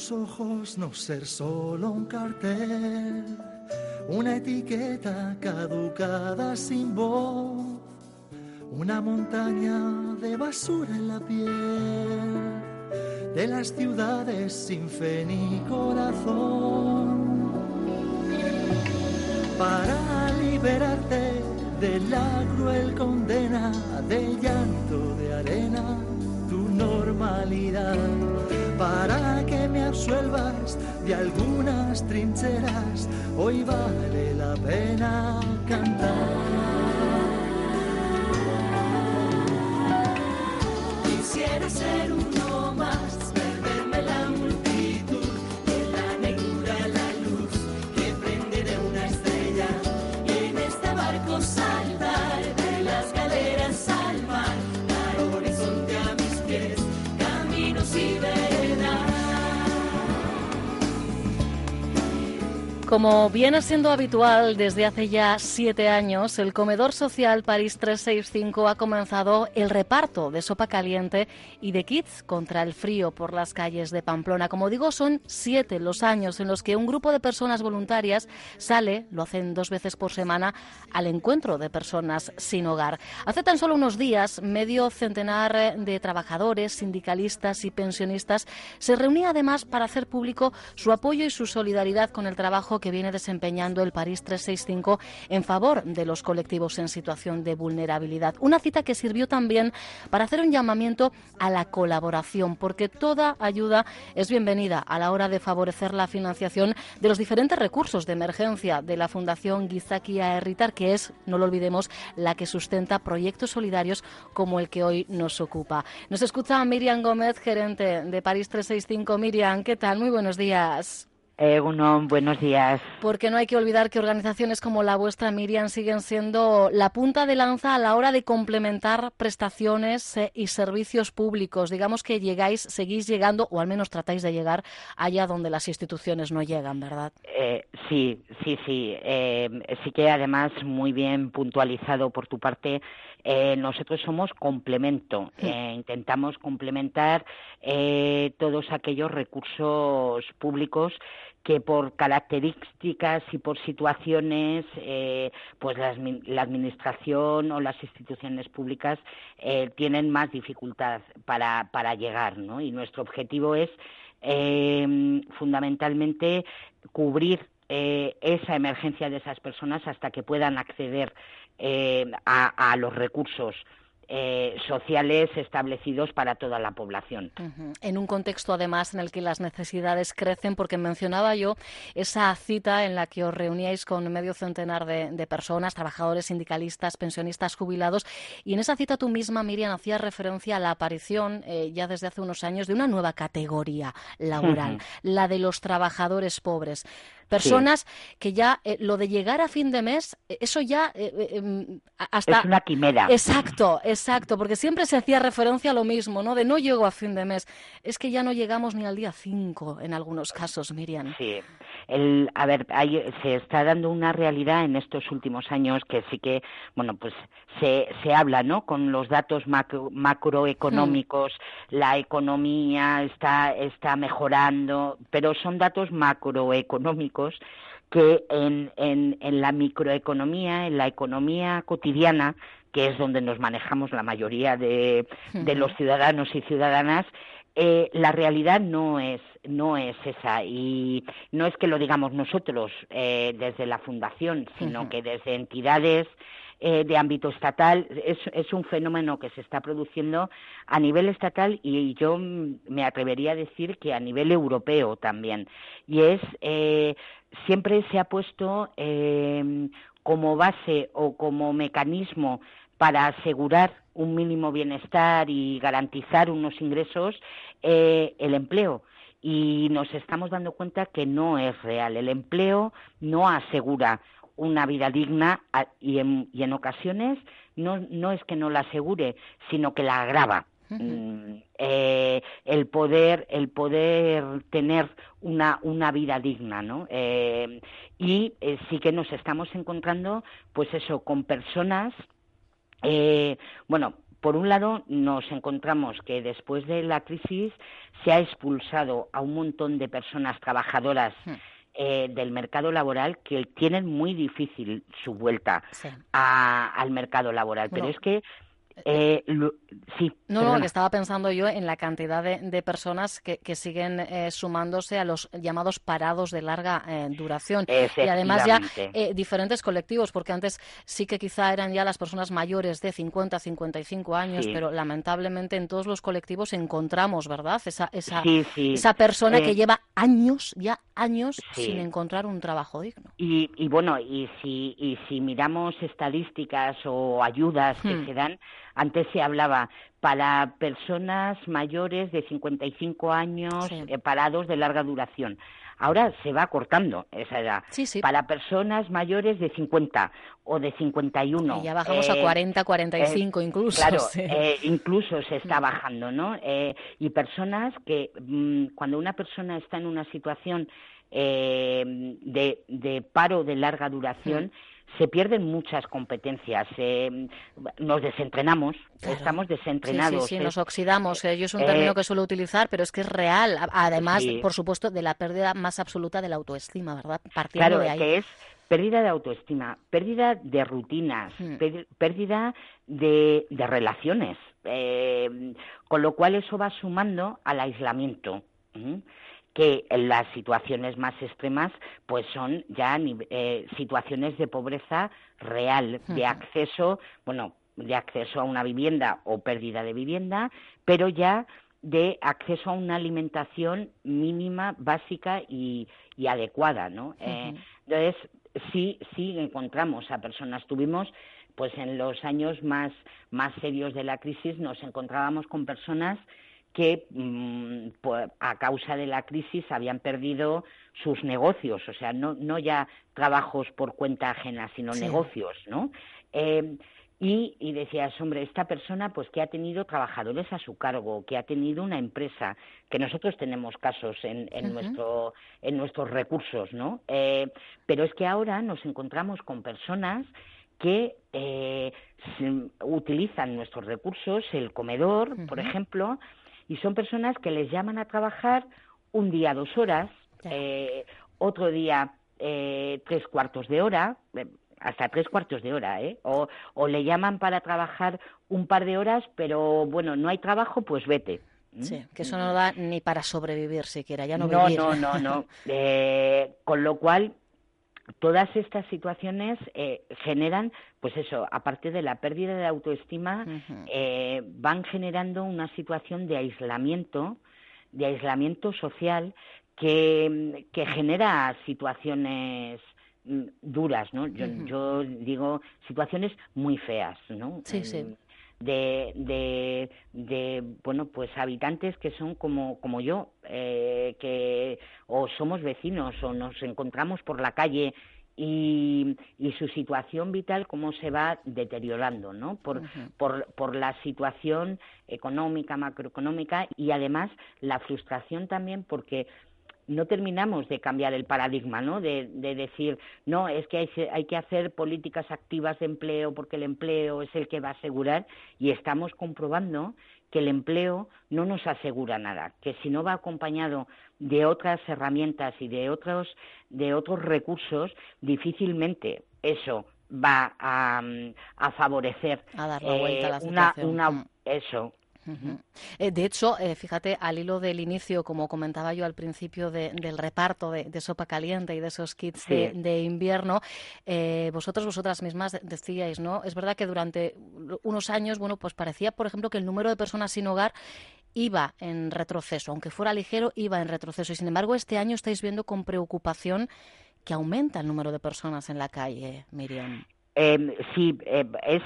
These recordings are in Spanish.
Tus ojos no ser solo un cartel, una etiqueta caducada sin voz, una montaña de basura en la piel, de las ciudades sin fe ni corazón. Para liberarte de la cruel condena de llanto de arena, tu normalidad absuelvas de algunas trincheras. Hoy vale la pena cantar. Quisiera ser uno Como viene siendo habitual desde hace ya siete años, el comedor social París 365 ha comenzado el reparto de sopa caliente y de kits contra el frío por las calles de Pamplona. Como digo, son siete los años en los que un grupo de personas voluntarias sale, lo hacen dos veces por semana, al encuentro de personas sin hogar. Hace tan solo unos días, medio centenar de trabajadores, sindicalistas y pensionistas se reunía además para hacer público su apoyo y su solidaridad con el trabajo que viene desempeñando el París 365 en favor de los colectivos en situación de vulnerabilidad. Una cita que sirvió también para hacer un llamamiento a la colaboración, porque toda ayuda es bienvenida a la hora de favorecer la financiación de los diferentes recursos de emergencia de la Fundación Gizaki Aerritar, que es, no lo olvidemos, la que sustenta proyectos solidarios como el que hoy nos ocupa. Nos escucha Miriam Gómez, gerente de París 365. Miriam, ¿qué tal? Muy buenos días. Eh, uno, buenos días. Porque no hay que olvidar que organizaciones como la vuestra, Miriam, siguen siendo la punta de lanza a la hora de complementar prestaciones eh, y servicios públicos. Digamos que llegáis, seguís llegando, o al menos tratáis de llegar allá donde las instituciones no llegan, ¿verdad? Eh, sí, sí, sí. Eh, sí que además muy bien puntualizado por tu parte. Eh, nosotros somos complemento. Eh, intentamos complementar eh, todos aquellos recursos públicos que por características y por situaciones, eh, pues la, la administración o las instituciones públicas eh, tienen más dificultad para, para llegar, ¿no? Y nuestro objetivo es eh, fundamentalmente cubrir eh, esa emergencia de esas personas hasta que puedan acceder eh, a, a los recursos eh, sociales establecidos para toda la población. Ujú. En un contexto, además, en el que las necesidades crecen, porque mencionaba yo esa cita en la que os reuníais con medio centenar de, de personas, trabajadores, sindicalistas, pensionistas, jubilados, y en esa cita tú misma, Miriam, hacías referencia a la aparición, eh, ya desde hace unos años, de una nueva categoría laboral, la de los trabajadores pobres. Personas que ya eh, lo de llegar a fin de mes, eh, eso ya eh, em, hasta Es una quimera. Exacto, exacto, porque siempre se hacía referencia a lo mismo, ¿no? De no llego a fin de mes. Es que ya no llegamos ni al día 5 en algunos casos, Miriam. Sí, el, a ver, hay- se está dando una realidad en estos últimos años que sí que, bueno, pues se, se habla, ¿no? Con los datos macro- macroeconómicos, la economía está, está mejorando, pero son datos macroeconómicos que en, en, en la microeconomía, en la economía cotidiana, que es donde nos manejamos la mayoría de, de los ciudadanos y ciudadanas, eh, la realidad no es no es esa y no es que lo digamos nosotros eh, desde la fundación, sino que desde entidades eh, de ámbito estatal, es, es, un fenómeno que se está produciendo a nivel estatal y yo me atrevería a decir que a nivel europeo también. Y es, eh, siempre se ha puesto eh, como base o como mecanismo para asegurar un mínimo bienestar y garantizar unos ingresos el empleo y nos estamos dando cuenta que no es real. El empleo no asegura una vida digna y en, y en ocasiones no, no es que no la asegure, sino que la agrava. Mm, eh, el poder el poder tener una, una vida digna no eh, y eh, sí que nos estamos encontrando pues eso con personas bueno por un lado, nos encontramos que después de la crisis se ha expulsado a un montón de personas trabajadoras hmm. eh, del mercado laboral que tienen muy difícil su vuelta al mercado laboral. Pero es que eh, sí. No, no, que estaba pensando yo en la cantidad de, personas que, siguen eh, sumándose a los llamados parados de larga eh, duración. Y además ya diferentes colectivos, porque antes sí que quizá eran ya las personas mayores de 50, 55 años, pero lamentablemente en todos los colectivos encontramos, ¿verdad? Esa, esa, esa persona que lleva años, ya años, sin encontrar un trabajo digno. Y, y bueno, y si, y si miramos estadísticas o ayudas que hmm. se dan, antes se hablaba para personas mayores de 55 años eh, parados de larga duración. Ahora se va cortando esa edad. Para personas mayores de 50 o de 51. Y ya bajamos a 40, eh, 45 eh, incluso. Claro, incluso se está bajando, ¿no? y personas que mm, cuando una persona está en una situación de, paro de larga duración, se pierden muchas competencias, nos desentrenamos, estamos desentrenados. Sí, sí, nos oxidamos. Eh, yo es un término eh, que suelo utilizar, pero es que es real. Además, por supuesto, de la pérdida más absoluta de la autoestima, ¿verdad? Partiendo de ahí. que es pérdida de autoestima, pérdida de rutinas, hmm. pérdida de, relaciones, eh, con lo cual eso va sumando al aislamiento que las situaciones más extremas pues son ya eh, situaciones de pobreza real, de acceso, bueno, de acceso a una vivienda o pérdida de vivienda, pero ya de acceso a una alimentación mínima, básica y, adecuada, ¿no? Eh, entonces, sí, sí encontramos a personas, tuvimos pues en los años más, más serios de la crisis nos encontrábamos con personas que mm, a causa de la crisis habían perdido sus negocios, o sea, no, no ya trabajos por cuenta ajena, sino negocios, ¿no? Eh, y, y, decías, hombre, esta persona pues que ha tenido trabajadores a su cargo, que ha tenido una empresa, que nosotros tenemos casos en, en, nuestro, en nuestros recursos, ¿no? Eh, pero es que ahora nos encontramos con personas que eh, utilizan nuestros recursos, el comedor, por ejemplo, y son personas que les llaman a trabajar un día dos horas, eh, otro día eh, tres cuartos de hora, eh, hasta tres cuartos de hora, ¿eh? O, o, le llaman para trabajar un par de horas, pero bueno, no hay trabajo, pues vete. ¿Mm? Sí, que eso no da ni para sobrevivir siquiera, ya no No, no, no, no. con lo cual, todas estas situaciones eh, generan, pues eso, aparte de la pérdida de autoestima, eh, van generando una situación de aislamiento, de aislamiento social que, que genera situaciones mm, duras, ¿no? Yo, yo digo situaciones muy feas, ¿no? Sí, sí de, de, de, bueno pues habitantes que son como como yo eh, que o somos vecinos o nos encontramos por la calle y, y, su situación vital cómo se va deteriorando, ¿no? Por, por, por, la situación económica, macroeconómica y además la frustración también porque no terminamos de cambiar el paradigma, ¿no? De, decir, no, es que hay, hay, que hacer políticas activas de empleo porque el empleo es el que va a asegurar y estamos comprobando que el empleo no nos asegura nada, que si no va acompañado de otras herramientas y de otros, de otros recursos, difícilmente eso va a, favorecer a dar la vuelta a la eh, una, una, Eh, de hecho, eh, fíjate, al hilo del inicio, como comentaba yo al principio del reparto de, sopa caliente y de esos kits de, invierno, eh, vosotros, vosotras mismas decíais, ¿no? Es verdad que durante unos años, bueno, pues parecía, por ejemplo, que el número de personas sin hogar iba en retroceso, aunque fuera ligero, iba en retroceso. Y sin embargo, este año estáis viendo con preocupación que aumenta el número de personas en la calle, Miriam. Eh, sí, eh, es,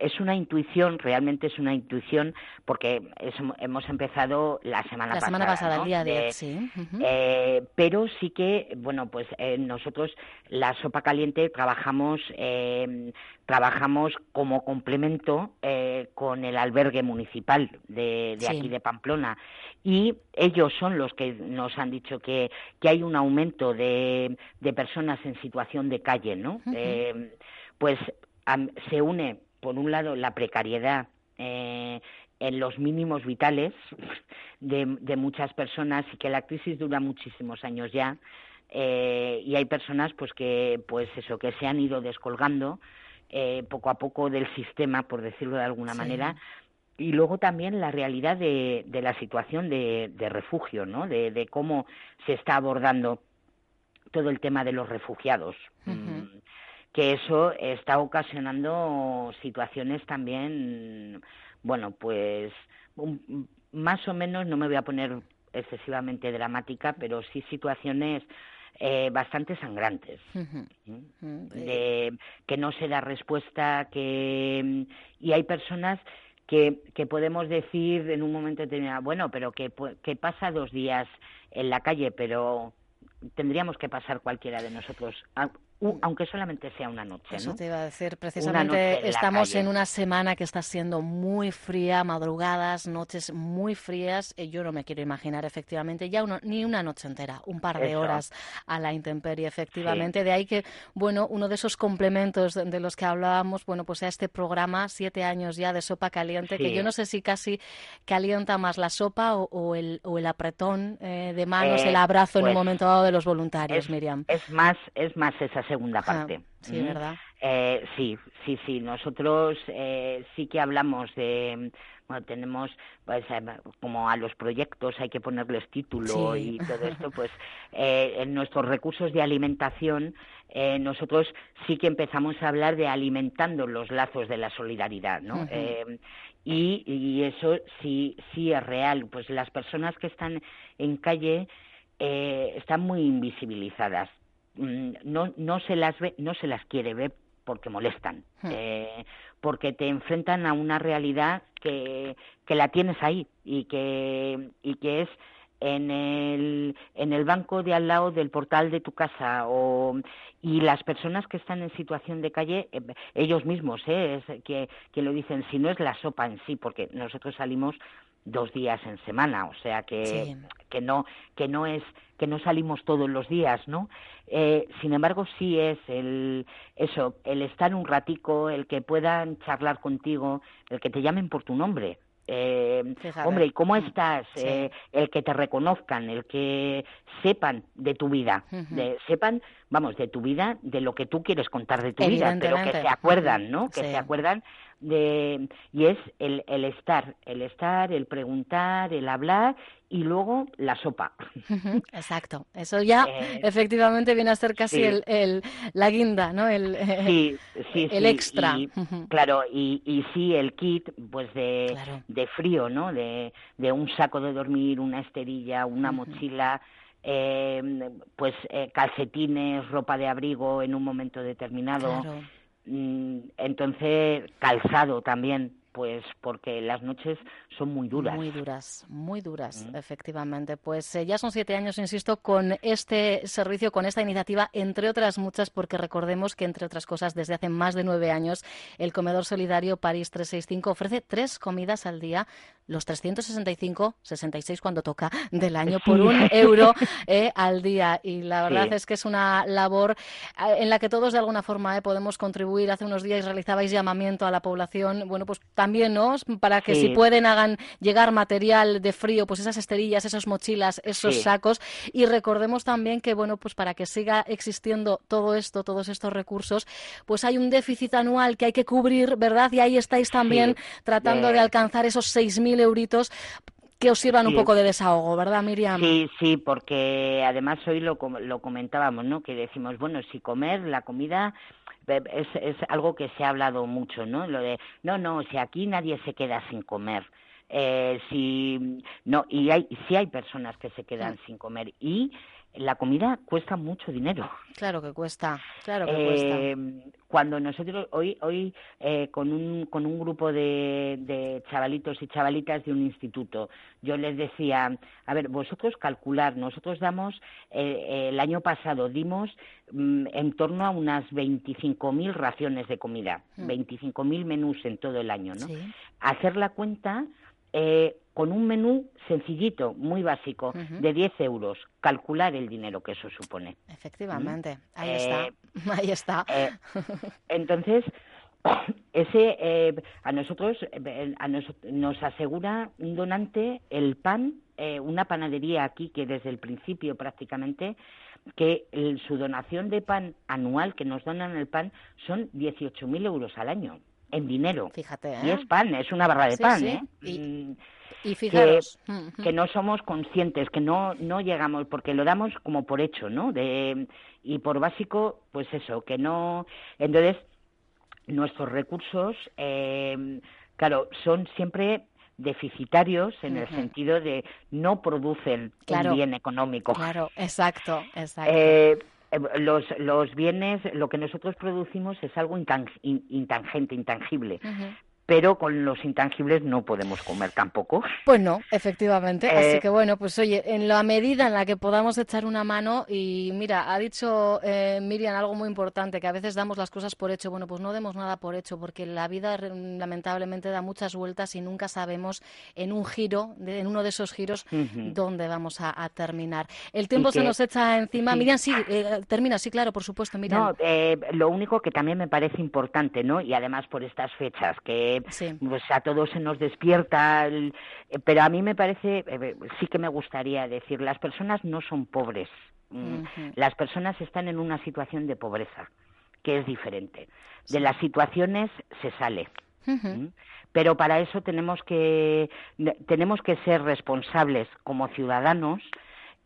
es una intuición, realmente es una intuición, porque hemos empezado la semana pasada. La semana pasada, el día de, sí. Eh, pero sí que, bueno, pues eh, nosotros la sopa caliente trabajamos, trabajamos como complemento con el albergue municipal de, de aquí de Pamplona. Y ellos son los que nos han dicho que, que hay un aumento de, de personas en situación de calle, ¿no? Pues se une, por un lado, la precariedad eh, en los mínimos vitales de, muchas personas y que la crisis dura muchísimos años ya eh, y hay personas pues que pues eso que se han ido descolgando eh, poco a poco del sistema por decirlo de alguna manera. Y luego también la realidad de, la situación de, refugio no de, cómo se está abordando todo el tema de los refugiados que eso está ocasionando situaciones también, bueno, pues más o menos, no me voy a poner excesivamente dramática, pero sí situaciones eh, bastante sangrantes, de que no se da respuesta, que y hay personas que, que podemos decir en un momento determinado, bueno, pero que, que pasa dos días en la calle, pero tendríamos que pasar cualquiera de nosotros aunque solamente sea una noche. Eso te iba a decir, precisamente estamos en una semana que está siendo muy fría, madrugadas, noches muy frías. y yo no me quiero imaginar efectivamente ya ni una noche entera, un par de horas a la intemperie, efectivamente. De ahí que, bueno, uno de esos complementos de, los que hablábamos, bueno, pues sea este programa, siete años ya de sopa caliente, que yo no sé si casi calienta más la sopa o, el, o el apretón eh, de manos, el eh, abrazo en un pues momento dado de los voluntarios, Miriam. Es más, es más esa segunda parte. sí, ¿verdad? Eh, sí, sí, sí. Nosotros eh, sí que hablamos de, bueno, tenemos, pues, eh, como a los proyectos hay que ponerles título y todo esto, pues, en nuestros recursos de alimentación, nosotros sí que empezamos a hablar de alimentando los lazos de la solidaridad, ¿no? y, y, eso sí, sí es real. Pues las personas que están en calle están muy invisibilizadas no, no se las ve, no se las quiere ver porque molestan, hmm. eh, porque te enfrentan a una realidad que, que la tienes ahí y que, y que es en el, en el banco de al lado del portal de tu casa o, y las personas que están en situación de calle, eh, ellos mismos, eh, es que, que lo dicen, si no es la sopa en sí, porque nosotros salimos dos días en semana, o sea que, que no que no es que no salimos todos los días, ¿no? Eh, sin embargo, sí es el eso, el estar un ratico, el que puedan charlar contigo, el que te llamen por tu nombre. Eh, hombre, ¿y cómo mm, estás? Eh, el que te reconozcan, el que sepan de tu vida, de, sepan, vamos, de tu vida, de lo que tú quieres contar de tu vida, pero que se acuerdan, ¿no? Que se acuerdan de, y es el, el estar, el estar, el preguntar, el hablar y luego la sopa. Exacto, eso ya eh, efectivamente viene a ser casi el, el, la guinda, ¿no? El, sí, sí, el extra. Claro, y, y sí el kit pues de, de frío, ¿no? De, de un saco de dormir, una esterilla, una mochila, eh, pues eh, calcetines, ropa de abrigo en un momento determinado. Mm, entonces, calzado también, pues porque las noches son muy duras. Muy duras, muy duras, mm. efectivamente. Pues eh, ya son siete años, insisto, con este servicio, con esta iniciativa, entre otras muchas, porque recordemos que, entre otras cosas, desde hace más de nueve años, el Comedor Solidario París 365 ofrece tres comidas al día los 365, 66 cuando toca del año por un euro eh, al día. Y la verdad es que es una labor eh, en la que todos de alguna forma podemos contribuir. Hace unos días realizabais llamamiento a la población, bueno, pues también, ¿no? Para que si pueden hagan llegar material de frío, pues esas esterillas, esas mochilas, esos sacos. Y recordemos también que, bueno, pues para que siga existiendo todo esto, todos estos recursos, pues hay un déficit anual que hay que cubrir, ¿verdad? Y ahí estáis también tratando de alcanzar esos 6.000 euritos que os sirvan un poco de desahogo, ¿verdad, Miriam? Sí, sí, porque además hoy lo, lo comentábamos, ¿no? Que decimos, bueno, si comer, la comida es, es algo que se ha hablado mucho, ¿no? Lo de, no, no, si aquí nadie se queda sin comer. Eh, si no y hay si hay personas que se quedan sin comer y la comida cuesta mucho dinero. Claro que cuesta, claro que cuesta. Eh, cuando nosotros hoy hoy eh, con un con un grupo de, de, chavalitos y chavalitas de un instituto, yo les decía, a ver, vosotros calcular, nosotros damos eh, el año pasado dimos mm, en torno a unas 25.000 raciones de comida, 25.000 mm. menús en todo el año, ¿no? Hacer la cuenta eh, con un menú sencillito, muy básico, de 10 euros, calcular el dinero que eso supone. Efectivamente, ¿Mm? ahí está, eh, ahí está. Eh, entonces, ese a nosotros nos asegura un donante el pan, una panadería aquí que desde el principio prácticamente que su donación de pan anual que nos donan el pan son 18.000 euros al año en dinero. Fíjate, Y es ¿eh? pan, es una barra de pan, ¿eh? Y, y fijaros. Que, no somos conscientes, que no, no llegamos, porque lo damos como por hecho, ¿no? De, y por básico, pues eso, que no. Entonces, nuestros recursos, eh, claro, son siempre deficitarios en el sentido de no producen un bien económico. Claro, exacto, exacto. Eh, los, los bienes, lo que nosotros producimos es algo intangente, intangible pero con los intangibles no podemos comer tampoco. Pues no, efectivamente. Así eh, que bueno, pues oye, en la medida en la que podamos echar una mano, y mira, ha dicho eh, Miriam algo muy importante, que a veces damos las cosas por hecho. Bueno, pues no demos nada por hecho, porque la vida lamentablemente da muchas vueltas y nunca sabemos en un giro, en uno de esos giros, dónde vamos a, terminar. El tiempo se nos echa encima. Miriam, sí, eh, termina, sí, claro, por supuesto, Miriam. No, lo único que también me parece importante, ¿no? Y además por estas fechas, que pues a todos se nos despierta, eh, pero a mí me parece, eh, sí que me gustaría decir, las personas no son pobres, mm, las personas están en una situación de pobreza, que es diferente. De las situaciones se sale. Pero para eso tenemos que, tenemos que ser responsables como ciudadanos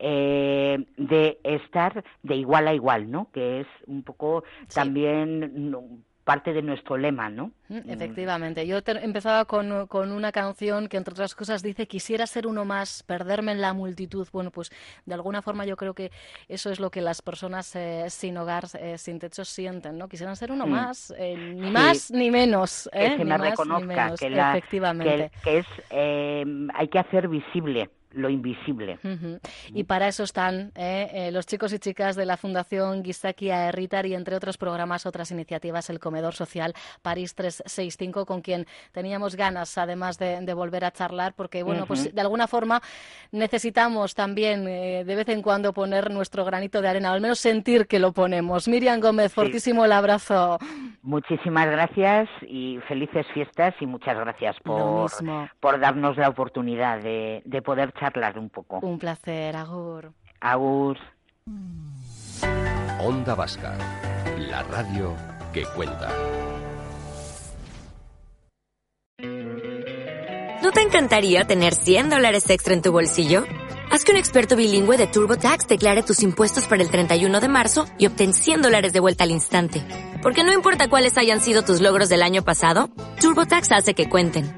eh, de estar de igual a igual, ¿no? Que es un poco también parte de nuestro lema, ¿no? Mm, efectivamente. Yo empezaba con, con, una canción que, entre otras cosas, dice quisiera ser uno más, perderme en la multitud. Bueno, pues de alguna forma yo creo que eso es lo que las personas eh, sin hogar, eh, sin techo sienten, ¿no? Quisieran ser uno mm. más, eh, ni más ni menos. Que se me reconozca, que, efectivamente. que, es, hay que hacer visible lo invisible. Y para eso están eh, eh, los chicos y chicas de la Fundación Gisakia Erritar y entre otros programas, otras iniciativas, el Comedor Social París 365, con quien teníamos ganas además de, volver a charlar, porque bueno, pues de alguna forma necesitamos también eh, de vez en cuando poner nuestro granito de arena, o al menos sentir que lo ponemos. Miriam Gómez, fortísimo el abrazo. Muchísimas gracias y felices fiestas y muchas gracias por, por darnos la oportunidad de, de poder charlar un poco. Un placer, Agur. Agur. Onda Vasca, la radio que cuenta. ¿No te encantaría tener 100 dólares extra en tu bolsillo? Haz que un experto bilingüe de TurboTax declare tus impuestos para el 31 de marzo y obtén 100 dólares de vuelta al instante. Porque no importa cuáles hayan sido tus logros del año pasado, TurboTax hace que cuenten.